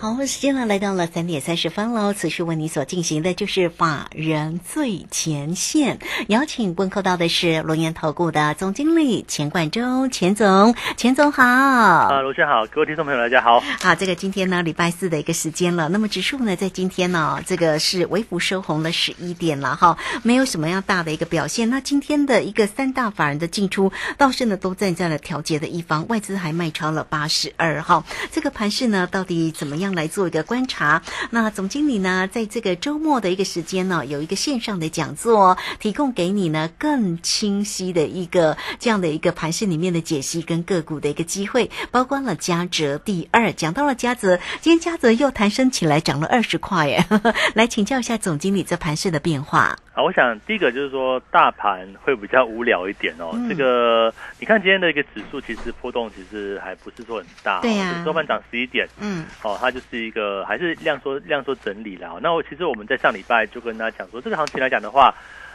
好，时间呢来到了三点三十分喽。此时为你所进行的就是法人最前线，邀请问候到的是龙岩投顾的总经理钱冠中，钱总，钱总好。啊，罗轩好，各位听众朋友大家好。好，这个今天呢礼拜四的一个时间了，那么指数呢在今天呢这个是微幅收红了十一点了哈，没有什么样大的一个表现。那今天的一个三大法人的进出倒是呢都站在了调节的一方，外资还卖超了八十二号。这个盘势呢到底怎么样？来做一个观察。那总经理呢，在这个周末的一个时间呢，有一个线上的讲座，提供给你呢更清晰的一个这样的一个盘势里面的解析跟个股的一个机会，包括了嘉泽第二，讲到了嘉泽，今天嘉泽又弹升起来，涨了二十块耶。来请教一下总经理这盘势的变化。啊，我想第一个就是说大盘会比较无聊一点哦。这个你看今天的一个指数，其实波动其实还不是说很大。对呀，收盘涨十一点。嗯，哦，它就是一个还是量缩量缩整理了。那我其实我们在上礼拜就跟大家讲说，这个行情来讲的话，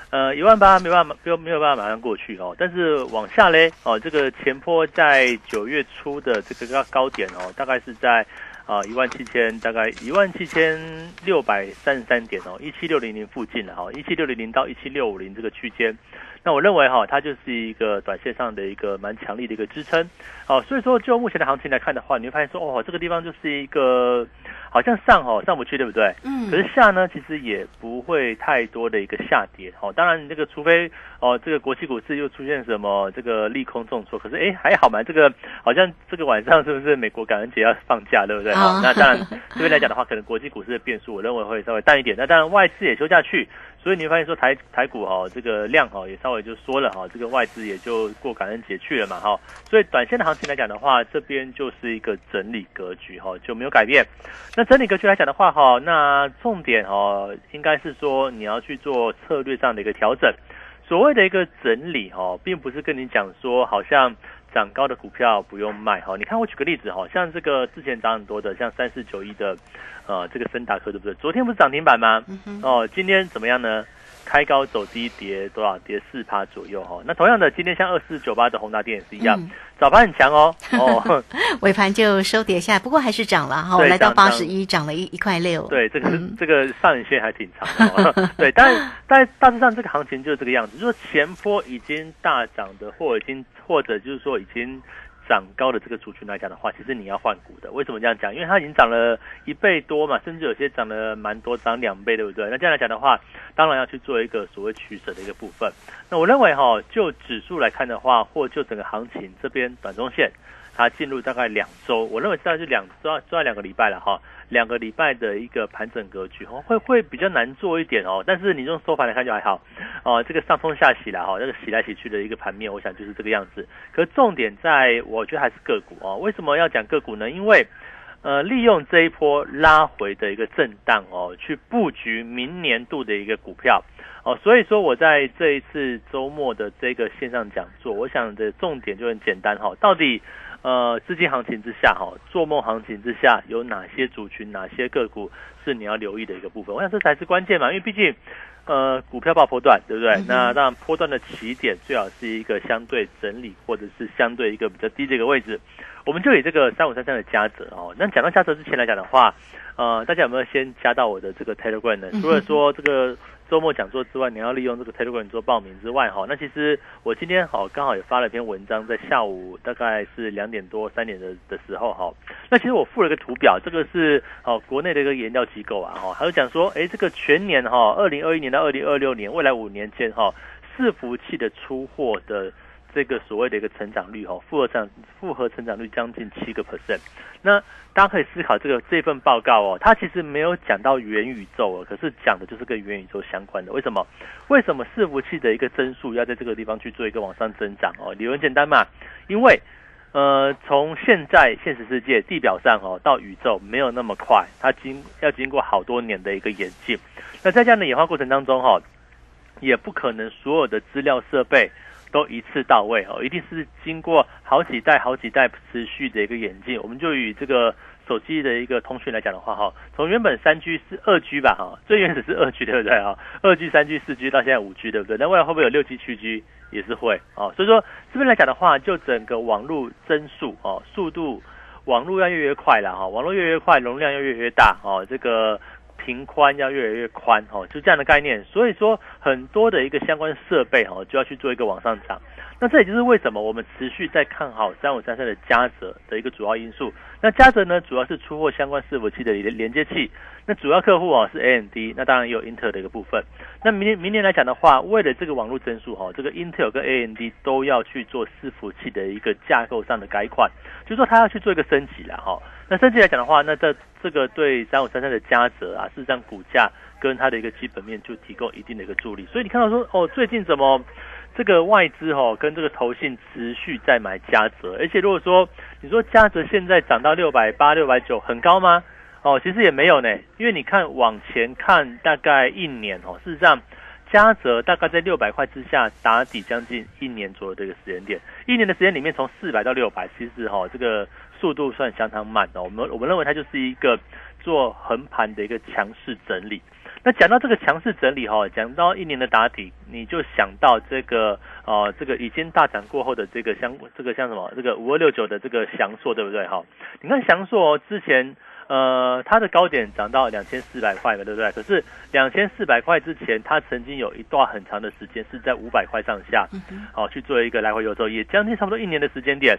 呃，一万八没办法没有没有办法马上过去哦。但是往下嘞，哦，这个前坡在九月初的这个高点哦，大概是在。啊，一万七千，大概一万七千六百三十三点哦，一七六零零附近了哈，一七六零零到一七六五零这个区间，那我认为哈，它就是一个短线上的一个蛮强力的一个支撑，哦，所以说就目前的行情来看的话，你会发现说，哦，这个地方就是一个。好像上哦上不去对不对？嗯。可是下呢，其实也不会太多的一个下跌哦。当然，你这个除非哦，这个国际股市又出现什么这个利空重挫，可是哎还好嘛，这个好像这个晚上是不是美国感恩节要放假对不对？好，那当然这边来讲的话，可能国际股市的变数，我认为会稍微淡一点。那当然外资也休假去。所以你会发现说台台股哈这个量哈也稍微就缩了哈，这个外资也就过感恩节去了嘛哈，所以短线的行情来讲的话，这边就是一个整理格局哈就没有改变。那整理格局来讲的话哈，那重点哦应该是说你要去做策略上的一个调整。所谓的一个整理哈，并不是跟你讲说好像。涨高的股票不用卖哈，你看我举个例子哈，像这个之前涨很多的，像三四九一的，呃，这个森达科对不对？昨天不是涨停板吗？哦，今天怎么样呢？开高走低，跌多少？跌四趴左右哈。那同样的，今天像二四九八的宏达电也是一样，早盘很强哦，哦，尾盘就收跌下，不过还是涨了哈，来到八十一，涨了一一块六。对，这个这个上影线还挺长。对，但但大致上这个行情就是这个样子，就是前坡已经大涨的，或已经或者就是说已经。涨高的这个族群来讲的话，其实你要换股的。为什么这样讲？因为它已经涨了一倍多嘛，甚至有些涨了蛮多，涨两倍，对不对？那这样来讲的话，当然要去做一个所谓取舍的一个部分。那我认为哈，就指数来看的话，或就整个行情这边短中线。它进入大概两周，我认为现在是两周，做两个礼拜了哈，两个礼拜的一个盘整格局哦，会会比较难做一点哦。但是你用收盘来看就还好哦，这个上冲下洗了哈，这个洗来洗去的一个盘面，我想就是这个样子。可重点在我觉得还是个股哦。为什么要讲个股呢？因为呃，利用这一波拉回的一个震荡哦，去布局明年度的一个股票哦。所以说我在这一次周末的这个线上讲座，我想的重点就很简单哈，到底。呃，资金行情之下，哈，做梦行情之下，有哪些族群、哪些个股是你要留意的一个部分？我想这才是关键嘛，因为毕竟，呃，股票爆波段，对不对？那当然，波段的起点最好是一个相对整理，或者是相对一个比较低的一个位置。我们就以这个三五三三的加折哦。那讲到加折之前来讲的话，呃，大家有没有先加到我的这个 Telegram 呢？除了说这个。周末讲座之外，你要利用这个 Telegram 做报名之外，哈，那其实我今天好刚好也发了一篇文章，在下午大概是两点多三点的的时候，哈，那其实我附了一个图表，这个是哦国内的一个研调机构啊，哈，还有讲说，哎，这个全年哈，二零二一年到二零二六年，未来五年间哈，伺服器的出货的。这个所谓的一个成长率哦，复合成复合成长率将近七个 percent。那大家可以思考这个这份报告哦，它其实没有讲到元宇宙哦，可是讲的就是跟元宇宙相关的。为什么？为什么伺服器的一个增速要在这个地方去做一个往上增长哦？理由很简单嘛，因为呃，从现在现实世界地表上哦到宇宙没有那么快，它经要经过好多年的一个演进。那在这样的演化过程当中哈。也不可能所有的资料设备都一次到位哦，一定是经过好几代、好几代持续的一个演进。我们就以这个手机的一个通讯来讲的话，哈，从原本三 G 是二 G 吧，哈，最原始是二 G 对不对啊？二 G、三 G、四 G 到现在五 G 对不对？那未来会不会有六 G、七 G 也是会哦？所以说这边来讲的话，就整个网络增速哦，速度网络要越越快了哈，网络越越快，容量要越越大哦，这个。频宽要越来越宽哦，就这样的概念。所以说，很多的一个相关设备哦，就要去做一个往上涨。那这也就是为什么我们持续在看好三五三三的嘉泽的一个主要因素。那嘉泽呢，主要是出货相关伺服器的连连接器。那主要客户啊是 AMD，那当然也有 Intel 的一个部分。那明年明年来讲的话，为了这个网络增速哈，这个 Intel 跟 AMD 都要去做伺服器的一个架构上的改款，就说它要去做一个升级了哈。那升级来讲的话，那这这个对三五三三的嘉泽啊，事实上股价跟它的一个基本面就提供一定的一个助力。所以你看到说哦，最近怎么这个外资哦跟这个投信持续在买嘉泽，而且如果说你说嘉泽现在涨到六百八、六百九，很高吗？哦，其实也没有呢，因为你看往前看大概一年哦，事实上嘉泽大概在六百块之下打底将近一年左右的一个时间点，一年的时间里面从四百到六百，其实哈这个速度算相当慢哦。我们我们认为它就是一个做横盘的一个强势整理。那讲到这个强势整理哈，讲到一年的打底，你就想到这个呃这个已经大涨过后的这个像这个像什么这个五二六九的这个翔硕对不对哈？你看翔硕之前。呃，它的高点涨到两千四百块嘛，对不对？可是两千四百块之前，它曾经有一段很长的时间是在五百块上下，哦，去做一个来回游走，也将近差不多一年的时间点。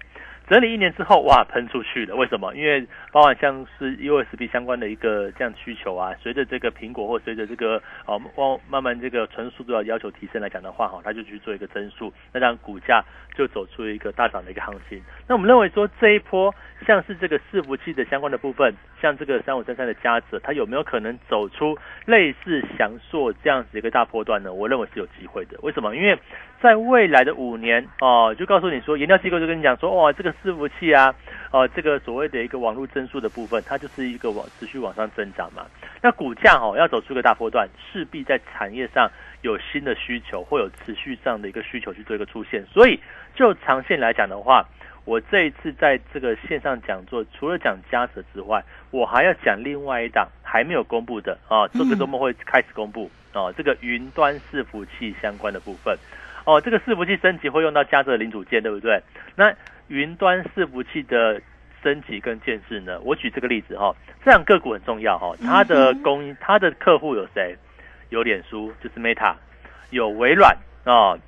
整理一年之后，哇，喷出去了。为什么？因为包含像是 USB 相关的一个这样需求啊，随着这个苹果或随着这个哦，慢慢慢这个纯速度要要求提升来讲的话，哈，它就去做一个增速，那让股价就走出一个大涨的一个行情。那我们认为说这一波像是这个伺服器的相关的部分，像这个三五三三的加值，它有没有可能走出类似翔硕这样子一个大波段呢？我认为是有机会的。为什么？因为在未来的五年哦，就告诉你说，研究机构就跟你讲说，哇，这个伺服器啊，哦，这个所谓的一个网络增速的部分，它就是一个往持续往上增长嘛。那股价哦要走出个大波段，势必在产业上有新的需求，会有持续上的一个需求去做一个出现。所以就长线来讲的话，我这一次在这个线上讲座，除了讲嘉泽之外，我还要讲另外一档还没有公布的啊，这个周末会开始公布哦，这个云端伺服器相关的部分。哦，这个伺服器升级会用到加的零组件，对不对？那云端伺服器的升级跟建设呢？我举这个例子哈，这样个股很重要哈。它的供应它的客户有谁？有脸书，就是 Meta，有微软哦。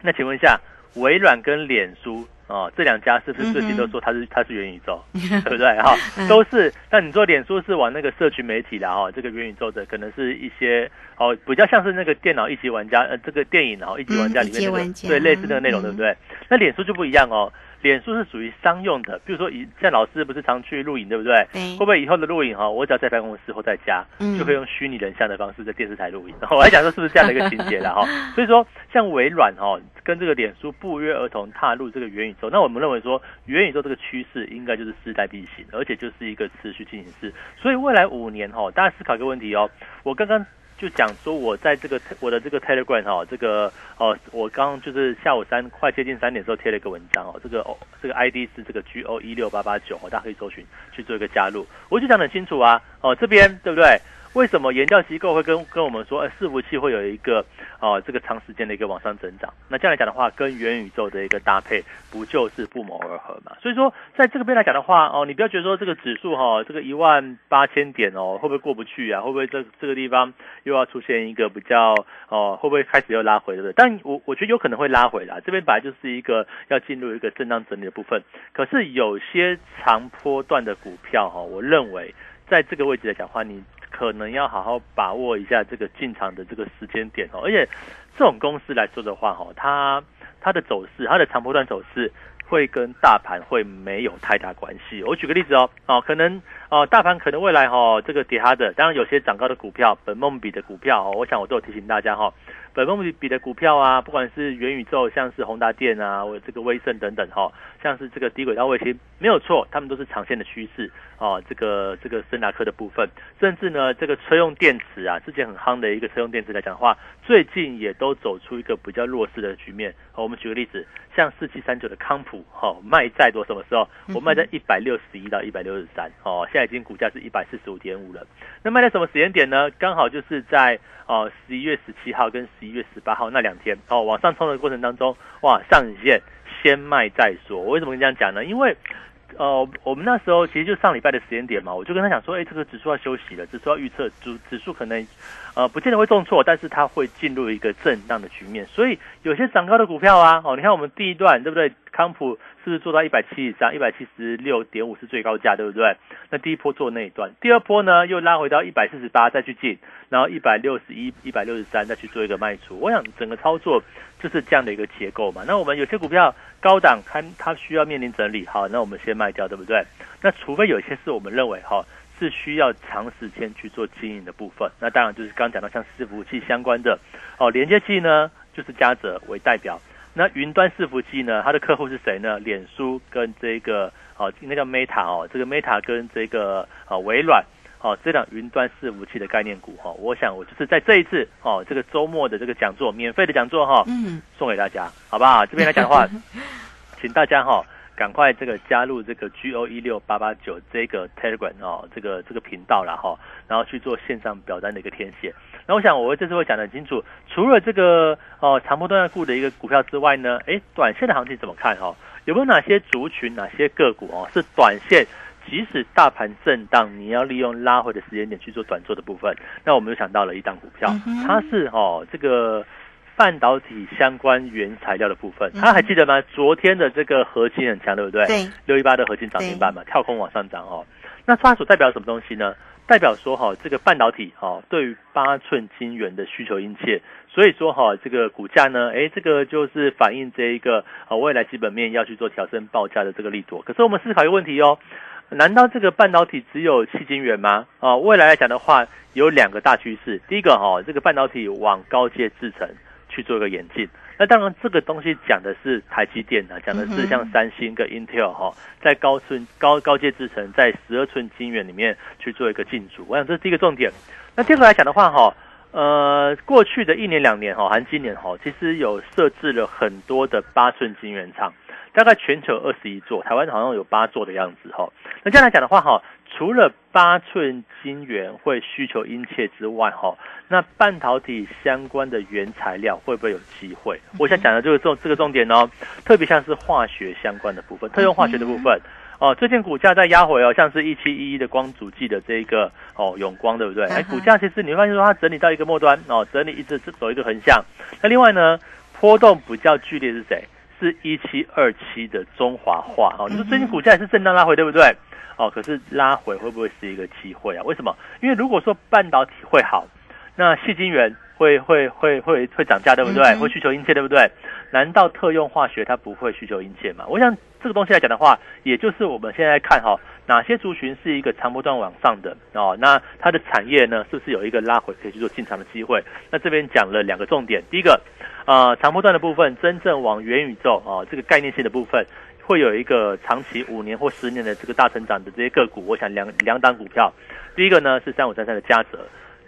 那请问一下，微软跟脸书？哦，这两家是不是最近都说它是它是元宇宙，对不对？哈，都是。那你说脸书是往那个社群媒体的哈，这个元宇宙的可能是一些哦，比较像是那个电脑一级玩家，呃，这个电影然后一级玩家里面那个对类似那个内容，对不对？那脸书就不一样哦。脸书是属于商用的，比如说以像老师不是常去录影，对不对？会不会以后的录影哈，我只要在办公室或在家，就可以用虚拟人像的方式在电视台录影？我还想说是不是这样的一个情节了哈？所以说像微软哈跟这个脸书不约而同踏入这个元宇宙，那我们认为说元宇宙这个趋势应该就是势在必行，而且就是一个持续进行式。所以未来五年哈，大家思考一个问题哦，我刚刚。就讲说，我在这个我的这个 Telegram 哈，这个哦，我刚就是下午三快接近三点时候贴了一个文章哦，这个哦，这个 ID 是这个 G O 一六八八九，大家可以搜寻去做一个加入。我就讲很清楚啊，哦，这边对不对？为什么研究机构会跟跟我们说，呃，伺服器会有一个哦，这个长时间的一个往上增长？那这样来讲的话，跟元宇宙的一个搭配，不就是不谋而合嘛？所以说，在这个边来讲的话，哦，你不要觉得说这个指数哈，这个一万八千点哦，会不会过不去啊？会不会这这个地方又要出现一个比较哦，会不会开始又拉回，对不对？但我我觉得有可能会拉回来，这边本来就是一个要进入一个震荡整理的部分。可是有些长波段的股票哈，我认为在这个位置来讲话，你。可能要好好把握一下这个进场的这个时间点哦，而且这种公司来说的话，哈，它它的走势，它的长波段走势会跟大盘会没有太大关系。我举个例子哦，哦，可能哦，大盘可能未来哈这个跌哈的，当然有些涨高的股票，本梦比的股票哦，我想我都有提醒大家哈，本梦比比的股票啊，不管是元宇宙，像是宏达电啊，或者这个威盛等等哈，像是这个低轨道卫星，没有错，他们都是长线的趋势哦。这个这个森达科的部分，甚至呢这个车用电池啊，之前很夯的一个车用电池来讲的话，最近也都走出一个比较弱势的局面。我们举个例子。像四七三九的康普，哈，卖再多什么时候？我卖在一百六十一到一百六十三，哦，现在已经股价是一百四十五点五了。那卖在什么时间点呢？刚好就是在哦十一月十七号跟十一月十八号那两天，哦，往上冲的过程当中，哇，上影线先卖再说。我为什么跟你这样讲呢？因为呃，我们那时候其实就上礼拜的时间点嘛，我就跟他讲说，哎，这个指数要休息了，指数要预测，指指数可能呃不见得会重挫，但是它会进入一个震荡的局面，所以有些涨高的股票啊，哦，你看我们第一段对不对？康普是不是做到一百七以上？一百七十六点五是最高价，对不对？那第一波做那一段，第二波呢又拉回到一百四十八再去进，然后一百六十一、一百六十三再去做一个卖出。我想整个操作就是这样的一个结构嘛。那我们有些股票高档，它它需要面临整理，好，那我们先卖掉，对不对？那除非有些是我们认为哈是需要长时间去做经营的部分，那当然就是刚讲到像伺服器相关的哦，连接器呢就是嘉泽为代表。那云端伺服器呢？它的客户是谁呢？脸书跟这个哦，应该叫 Meta 哦，这个 Meta 跟这个哦微软哦，这两云端伺服器的概念股哈，我想我就是在这一次哦，这个周末的这个讲座，免费的讲座哈，嗯，送给大家，好不好？这边来讲的话，请大家哈。赶快这个加入这个 G O 一六八八九这个 Telegram 哦，这个这个频道了哈，然后去做线上表单的一个填写。那我想我这次会讲得很清楚，除了这个哦长波段股的一个股票之外呢，哎，短线的行情怎么看哈？有没有哪些族群、哪些个股哦是短线，即使大盘震荡，你要利用拉回的时间点去做短做的部分？那我们就想到了一档股票，它是哦这个。半导体相关原材料的部分，他还记得吗？昨天的这个核心很强，对不对？对，六一八的核心涨停板嘛，跳空往上涨哦。那它所代表什么东西呢？代表说哈，这个半导体哈，对于八寸晶圆的需求殷切，所以说哈，这个股价呢，哎，这个就是反映这一个啊未来基本面要去做调升报价的这个力度。可是我们思考一个问题哦，难道这个半导体只有七晶圆吗？啊，未来来讲的话，有两个大趋势，第一个哈，这个半导体往高阶制程。去做一个演进，那当然这个东西讲的是台积电啊，讲的是像三星跟 Intel 哈，在高寸高高阶制程，在十二寸晶圆里面去做一个进驻，我想这是第一个重点。那第二个来讲的话哈，呃，过去的一年两年哈，含今年哈，其实有设置了很多的八寸晶圆厂，大概全球二十一座，台湾好像有八座的样子哈。那这样来讲的话哈。除了八寸晶圆会需求殷切之外，哈，那半导体相关的原材料会不会有机会？我想讲的就是重这个重点哦，特别像是化学相关的部分，特用化学的部分哦，最近股价在压回哦，像是一七一一的光主记的这个哦永光，对不对？哎，股价其实你会发现说它整理到一个末端哦，整理一直走一个横向。那另外呢，波动比较剧烈是谁？是一七二七的中华化哦，就是最近股价也是震荡拉回，对不对？哦，可是拉回会不会是一个机会啊？为什么？因为如果说半导体会好，那细晶圆会会会会会涨价，对不对？会需求殷切，对不对？难道特用化学它不会需求殷切吗？我想这个东西来讲的话，也就是我们现在看哈，哪些族群是一个长波段往上的哦？那它的产业呢，是不是有一个拉回可以去做进场的机会？那这边讲了两个重点，第一个，呃，长波段的部分，真正往元宇宙啊这个概念性的部分。会有一个长期五年或十年的这个大成长的这些个股，我想两两档股票，第一个呢是三五三三的嘉泽，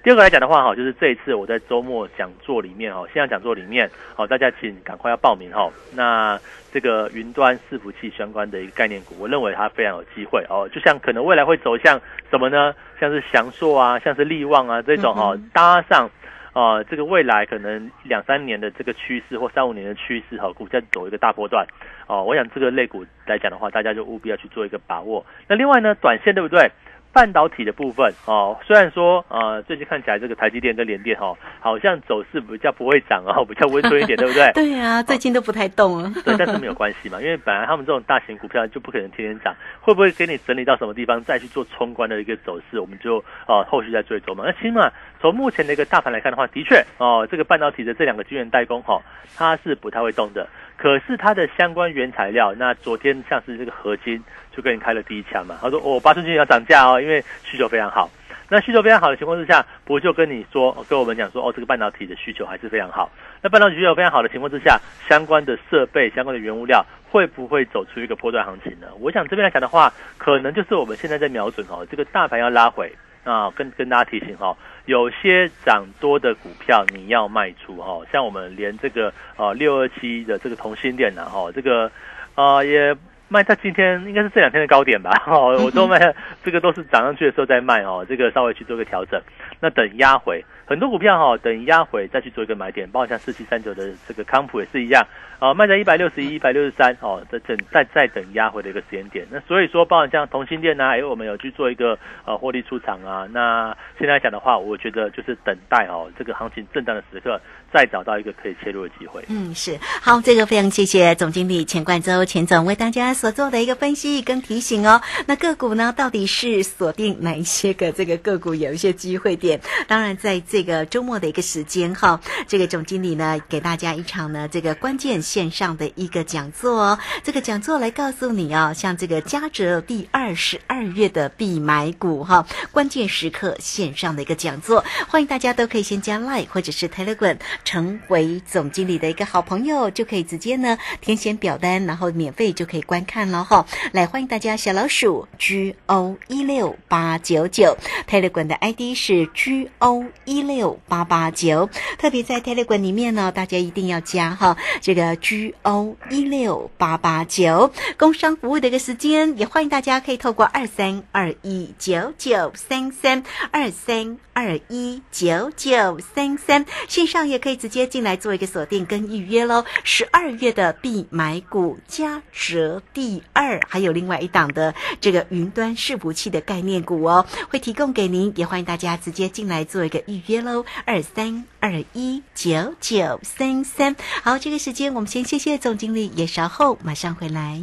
第二个来讲的话哈，就是这一次我在周末讲座里面哈，线上讲座里面，好大家请赶快要报名哈。那这个云端伺服器相关的一个概念股，我认为它非常有机会哦，就像可能未来会走向什么呢？像是翔硕啊，像是力旺啊这种哈，搭上。啊，这个未来可能两三年的这个趋势或三五年的趋势哈，股价走一个大波段哦，我想这个类股来讲的话，大家就务必要去做一个把握。那另外呢，短线对不对？半导体的部分哦，虽然说呃最近看起来这个台积电跟联电哈，好像走势比较不会涨啊，比较温存一点，对不对？对呀，最近都不太动了。对，但是没有关系嘛，因为本来他们这种大型股票就不可能天天涨，会不会给你整理到什么地方再去做冲关的一个走势，我们就呃后续再追踪嘛。那起码从目前的一个大盘来看的话，的确哦，这个半导体的这两个晶圆代工哈，它是不太会动的。可是它的相关原材料，那昨天像是这个合金就跟你开了第一枪嘛，他说哦，八寸金要涨价哦，因为需求非常好。那需求非常好的情况之下，不就跟你说，跟我们讲说，哦，这个半导体的需求还是非常好。那半导体需求非常好的情况之下，相关的设备、相关的原物料会不会走出一个波段行情呢？我想这边来讲的话，可能就是我们现在在瞄准哦，这个大盘要拉回啊，跟跟大家提醒哈，有些涨多的股票你要卖出哈，像我们连这个呃六二七的这个同心电呢哈，这个啊也。卖在今天应该是这两天的高点吧，哦，我都卖，这个都是涨上去的时候再卖哦，这个稍微去做个调整，那等压回，很多股票哈，等压回再去做一个买点，包括像四七三九的这个康普也是一样，哦，卖在一百六十一、一百六十三，哦，在等再再等压回的一个时间点，那所以说，包括像同心店呐，还有我们有去做一个呃获利出场啊，那现在讲的话，我觉得就是等待哦，这个行情震荡的时刻。再找到一个可以切入的机会。嗯，是好，这个非常谢谢总经理钱冠周钱总为大家所做的一个分析跟提醒哦。那个股呢，到底是锁定哪一些个这个个股有一些机会点？当然，在这个周末的一个时间哈，这个总经理呢给大家一场呢这个关键线上的一个讲座哦。这个讲座来告诉你哦，像这个嘉泽第二十二月的必买股哈，关键时刻线上的一个讲座，欢迎大家都可以先加 Line 或者是 Telegram。成为总经理的一个好朋友，就可以直接呢填写表单，然后免费就可以观看了哈。来欢迎大家，小老鼠 G O 一六八九九，Telegram 的 ID 是 G O 一六八八九。特别在 Telegram 里面呢，大家一定要加哈这个 G O 一六八八九。工商服务的一个时间，也欢迎大家可以透过二三二一九九三三二三二一九九三三线上也可以。直接进来做一个锁定跟预约喽，十二月的必买股加折第二，还有另外一档的这个云端伺服器的概念股哦，会提供给您，也欢迎大家直接进来做一个预约喽，二三二一九九三三。好，这个时间我们先谢谢总经理，也稍后马上回来。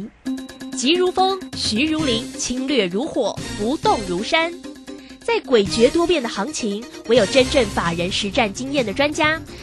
急如风，徐如林，侵略如火，不动如山。在诡谲多变的行情，唯有真正法人实战经验的专家，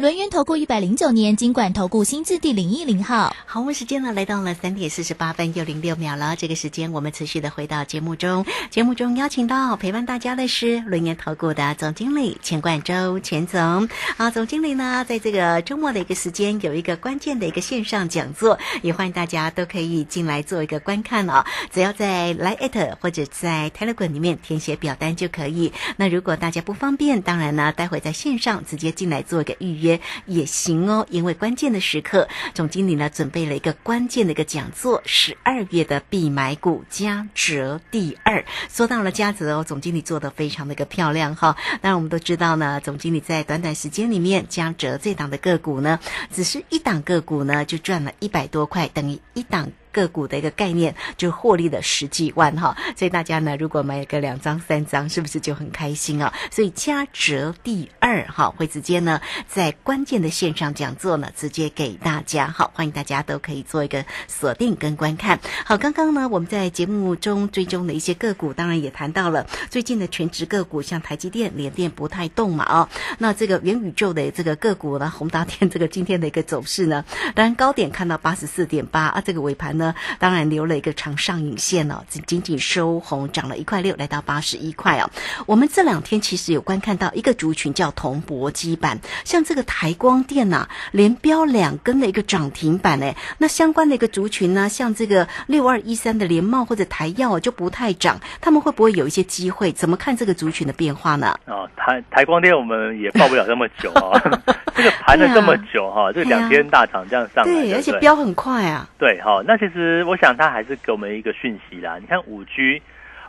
轮源投顾一百零九年金管投顾新字第零一零号，好，我们时间呢来到了三点四十八分又零六秒了。这个时间我们持续的回到节目中，节目中邀请到陪伴大家的是轮源投顾的总经理钱冠周钱总。啊，总经理呢在这个周末的一个时间有一个关键的一个线上讲座，也欢迎大家都可以进来做一个观看哦。只要在来艾特或者在 Telegram 里面填写表单就可以。那如果大家不方便，当然呢，待会在线上直接进来做一个预约。也行哦，因为关键的时刻，总经理呢准备了一个关键的一个讲座，十二月的必买股加折第二。说到了加折哦，总经理做的非常的一个漂亮哈。那我们都知道呢，总经理在短短时间里面加折这档的个股呢，只是一档个股呢就赚了一百多块，等于一档。个股的一个概念，就获利了十几万哈，所以大家呢，如果买个两张三张，是不是就很开心啊？所以加折第二哈，会直接呢在关键的线上讲座呢，直接给大家好，欢迎大家都可以做一个锁定跟观看。好，刚刚呢我们在节目中追踪的一些个股，当然也谈到了最近的全职个股，像台积电、联电不太动嘛哦，那这个元宇宙的这个个股呢，宏达电这个今天的一个走势呢，当然高点看到八十四点八啊，这个尾盘。呢，当然留了一个长上影线哦，仅仅收红，涨了一块六，来到八十一块哦。我们这两天其实有观看到一个族群叫铜箔基板，像这个台光电呐、连标两根的一个涨停板哎，那相关的一个族群呢，像这个六二一三的联茂或者台药就不太涨，他们会不会有一些机会？怎么看这个族群的变化呢？哦，台台光电我们也报不了那么久啊，这个盘了这么久哈，这两天大涨这样上来，对，而且飙很快啊。对，哈，那其实我想它还是给我们一个讯息啦。你看五 G。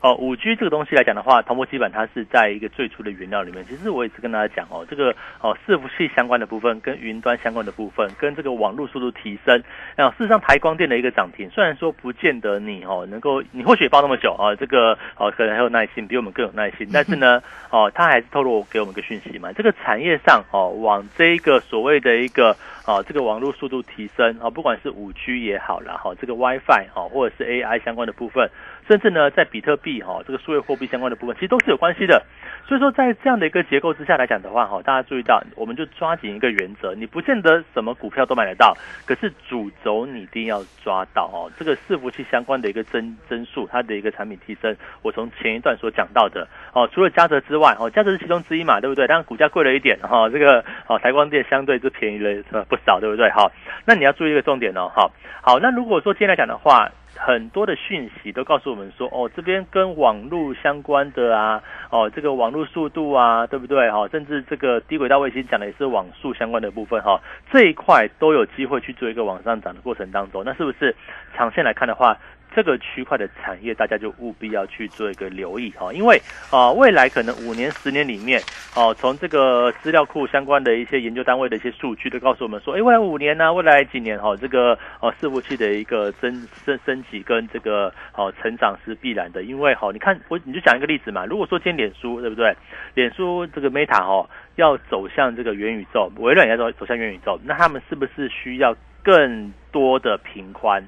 哦，五 G 这个东西来讲的话，铜箔基板它是在一个最初的原料里面。其实我也是跟大家讲哦，这个哦伺服器相关的部分，跟云端相关的部分，跟这个网络速度提升。啊，事实上台光电的一个涨停，虽然说不见得你哦能够，你或许也抱那么久啊，这个哦可能还有耐心，比我们更有耐心。但是呢，哦，它还是透露给我们一个讯息嘛，这个产业上哦往这一个所谓的一个啊这个网络速度提升啊，不管是五 G 也好了哈，这个 WiFi 哦或者是 AI 相关的部分。甚至呢，在比特币哈这个数位货币相关的部分，其实都是有关系的。所以说，在这样的一个结构之下来讲的话，哈，大家注意到，我们就抓紧一个原则，你不见得什么股票都买得到，可是主轴你一定要抓到哦。这个伺服器相关的一个增增速，它的一个产品提升，我从前一段所讲到的哦，除了嘉泽之外，哦，嘉泽是其中之一嘛，对不对？当然股价贵了一点哈，这个哦台光电相对就便宜了是吧不少，对不对？好，那你要注意一个重点哦，哈，好，那如果说今天来讲的话。很多的讯息都告诉我们说，哦，这边跟网络相关的啊，哦，这个网络速度啊，对不对？哈，甚至这个低轨道卫星讲的也是网速相关的部分，哈，这一块都有机会去做一个往上涨的过程当中，那是不是长线来看的话？这个区块的产业，大家就务必要去做一个留意哈，因为啊，未来可能五年、十年里面，哦，从这个资料库相关的一些研究单位的一些数据都告诉我们说，哎，未来五年呢，未来几年哈，这个哦，伺服器的一个升升升级跟这个哦成长是必然的，因为哈，你看我你就讲一个例子嘛，如果说今天脸书对不对？脸书这个 Meta 哈要走向这个元宇宙，微软也要走走向元宇宙，那他们是不是需要？更多的频宽，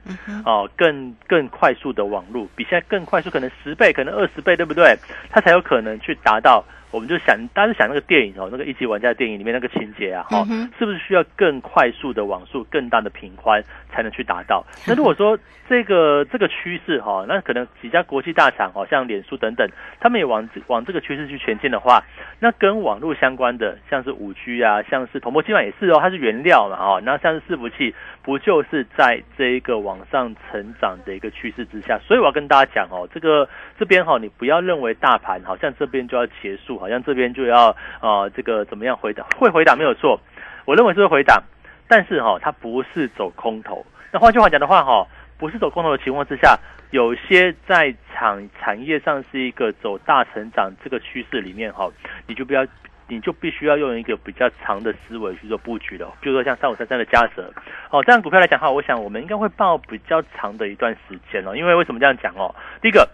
哦，更更快速的网络，比现在更快速，可能十倍，可能二十倍，对不对？它才有可能去达到。我们就想，大家想那个电影哦，那个一级玩家的电影里面那个情节啊，哈，是不是需要更快速的网速、更大的频宽才能去达到？那如果说这个 这个趋势哈，那可能几家国际大厂哦，像脸书等等，他们也往往这个趋势去前进的话，那跟网络相关的，像是五 G 啊，像是铜箔基板也是哦，它是原料嘛，哦，那像是伺服器，不就是在这一个往上成长的一个趋势之下？所以我要跟大家讲哦，这个这边哈，你不要认为大盘好像这边就要结束。好像这边就要啊，这个怎么样回档？会回档没有错，我认为是会回档，但是哈，它不是走空头。那换句话讲的话哈，不是走空头的情况之下，有些在产产业上是一个走大成长这个趋势里面哈，你就不要，你就必须要用一个比较长的思维去做布局的。比如说像三五三三的嘉泽，哦，这样股票来讲的话，我想我们应该会报比较长的一段时间哦。因为为什么这样讲哦？第一个。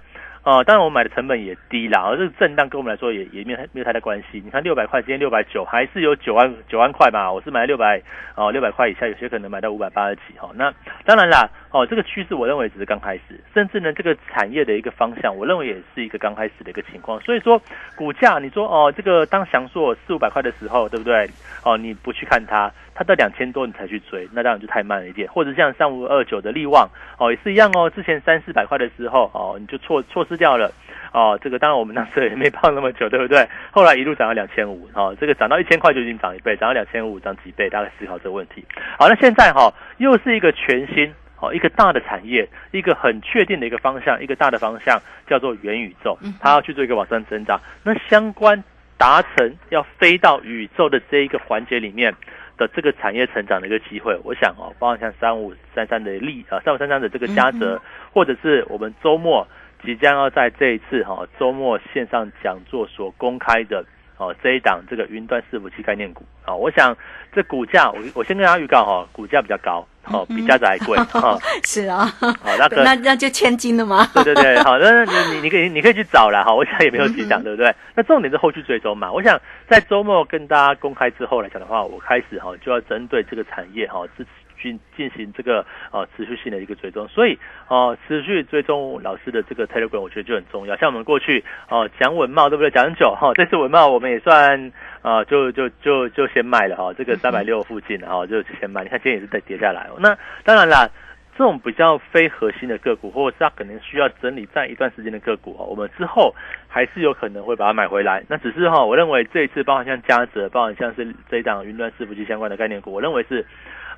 哦，当然我买的成本也低啦，而这个震荡跟我们来说也也没有没有太大关系。你看六百块，今天六百九，还是有九万九万块吧？我是买六百哦，六百块以下，有些可能买到五百八十几哈。那当然啦，哦，这个趋势我认为只是刚开始，甚至呢这个产业的一个方向，我认为也是一个刚开始的一个情况。所以说股价，你说哦，这个当翔硕四五百块的时候，对不对？哦，你不去看它。它到两千多你才去追，那当然就太慢了一点。或者像三五二九的利旺哦，也是一样哦。之前三四百块的时候哦，你就错错失掉了哦。这个当然我们那时候也没胖那么久，对不对？后来一路涨到两千五哦，这个涨到一千块就已经涨一倍，涨到两千五涨几倍？大概思考这个问题。好，那现在哈又是一个全新哦，一个大的产业，一个很确定的一个方向，一个大的方向叫做元宇宙，它要去做一个往上增长。那相关达成要飞到宇宙的这一个环节里面。的这个产业成长的一个机会，我想哦，包括像三五三三的利啊，三五三三的这个嘉泽，或者是我们周末即将要在这一次哈周末线上讲座所公开的哦这一档这个云端伺服器概念股啊，我想这股价我我先跟大家预告哈，股价比较高。哦，比家宅还贵哈，是啊，好，那那那就千金了吗？对对对，好，那你你你可以你可以去找了哈，我想也没有几档，对不对？那重点是后续追踪嘛，我想在周末跟大家公开之后来讲的话，我开始哈就要针对这个产业哈支持。进进行这个呃持续性的一个追踪，所以哦持续追踪老师的这个 Telegram，我觉得就很重要。像我们过去哦讲文茂对不对？讲很久哈，这次文茂我们也算啊就就就就先卖了哈，这个三百六附近的哈就先卖。你看今天也是在跌下来。那当然啦。这种比较非核心的个股，或者是它可能需要整理在一段时间的个股，我们之后还是有可能会把它买回来。那只是哈，我认为这一次包含像嘉泽，包含像是这一档云端伺服器相关的概念股，我认为是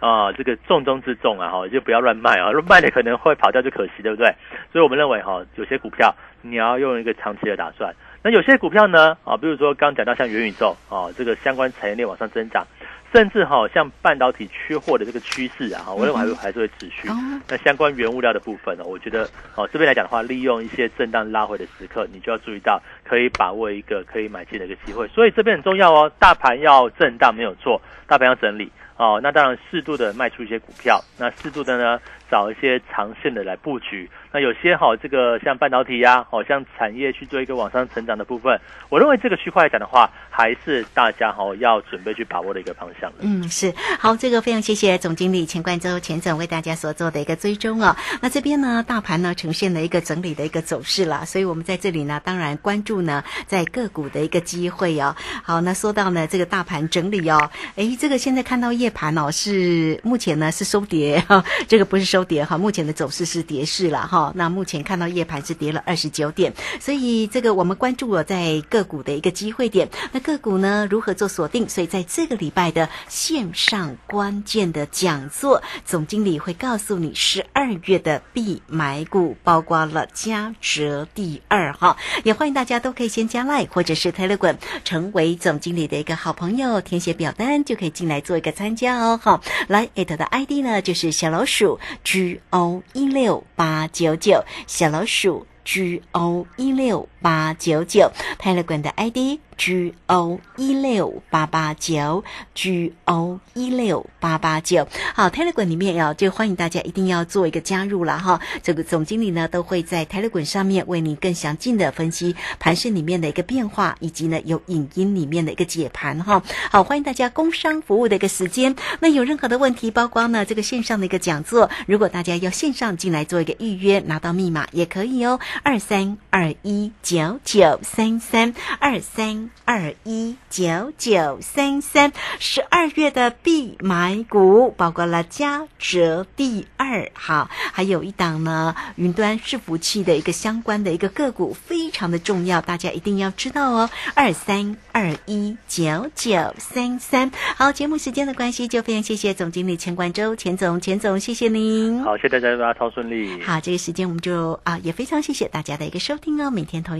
啊这个重中之重啊哈，就不要乱卖啊，卖了可能会跑掉就可惜，对不对？所以我们认为哈，有些股票你要用一个长期的打算。那有些股票呢啊，比如说刚讲到像元宇宙啊，这个相关产业链往上增长。甚至哈，像半导体缺货的这个趋势啊，我认为还是还是会持续。那相关原物料的部分呢，我觉得哦这边来讲的话，利用一些震荡拉回的时刻，你就要注意到可以把握一个可以买进的一个机会。所以这边很重要哦，大盘要震荡没有错，大盘要整理哦。那当然适度的卖出一些股票，那适度的呢找一些长线的来布局。那有些好，这个像半导体呀，好像产业去做一个往上成长的部分，我认为这个区块来讲的话，还是大家好要准备去把握的一个方向嗯，是好，这个非常谢谢总经理钱冠洲钱总为大家所做的一个追踪哦。那这边呢，大盘呢呈现了一个整理的一个走势啦，所以我们在这里呢，当然关注呢在个股的一个机会哦。好，那说到呢这个大盘整理哦，哎，这个现在看到夜盘哦是目前呢是收跌哈，这个不是收跌哈，目前的走势是跌势了哈。那目前看到夜盘是跌了二十九点，所以这个我们关注了在个股的一个机会点。那个股呢如何做锁定？所以在这个礼拜的线上关键的讲座，总经理会告诉你十二月的必买股，包括了嘉泽第二哈。也欢迎大家都可以先加 Line 或者是 Telegram，成为总经理的一个好朋友，填写表单就可以进来做一个参加哦。好，来艾特的 ID 呢就是小老鼠 G O 一六八。九九小老鼠 G O 一六八九九泰勒管的 ID。G O 一六八八九，G O 一六八八九。好，Telegram 里面要就欢迎大家一定要做一个加入了哈。这个总经理呢都会在 Telegram 上面为你更详尽的分析盘市里面的一个变化，以及呢有影音里面的一个解盘哈。好，欢迎大家工商服务的一个时间。那有任何的问题，包括呢这个线上的一个讲座，如果大家要线上进来做一个预约，拿到密码也可以哦。二三二一九九三三二三。二一九九三三，十二月的必买股包括了嘉泽第二好，还有一档呢云端伺服器的一个相关的一个个股，非常的重要，大家一定要知道哦。二三二一九九三三，好，节目时间的关系，就非常谢谢总经理钱冠洲钱总钱总，谢谢您。好，谢谢大家，大家超顺利。好，这个时间我们就啊也非常谢谢大家的一个收听哦，每天同一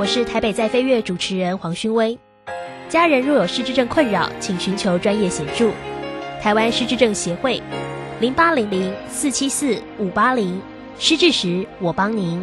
我是台北在飞跃主持人黄勋威，家人若有失智症困扰，请寻求专业协助。台湾失智症协会，零八零零四七四五八零，失智时我帮您。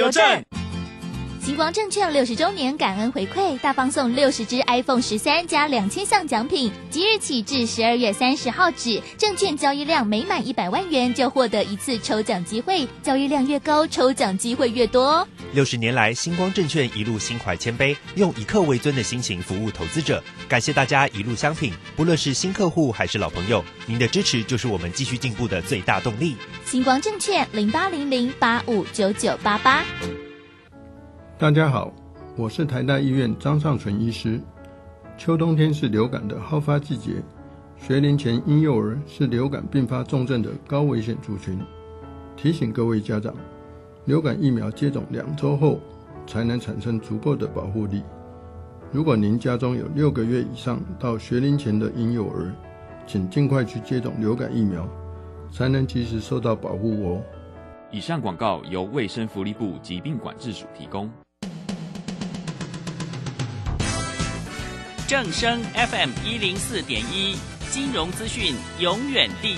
邮政。星光证券六十周年感恩回馈，大放送六十支 iPhone 十三加两千项奖品，即日起至十二月三十号止，证券交易量每满一百万元就获得一次抽奖机会，交易量越高，抽奖机会越多。六十年来，星光证券一路心怀谦卑，用以客为尊的心情服务投资者，感谢大家一路相挺，不论是新客户还是老朋友，您的支持就是我们继续进步的最大动力。星光证券零八零零八五九九八八。大家好，我是台大医院张尚存医师。秋冬天是流感的好发季节，学龄前婴幼儿是流感并发重症的高危险族群。提醒各位家长，流感疫苗接种两周后才能产生足够的保护力。如果您家中有六个月以上到学龄前的婴幼儿，请尽快去接种流感疫苗，才能及时受到保护哦。以上广告由卫生福利部疾病管制署提供。正声 FM 一零四点一，金融资讯永远第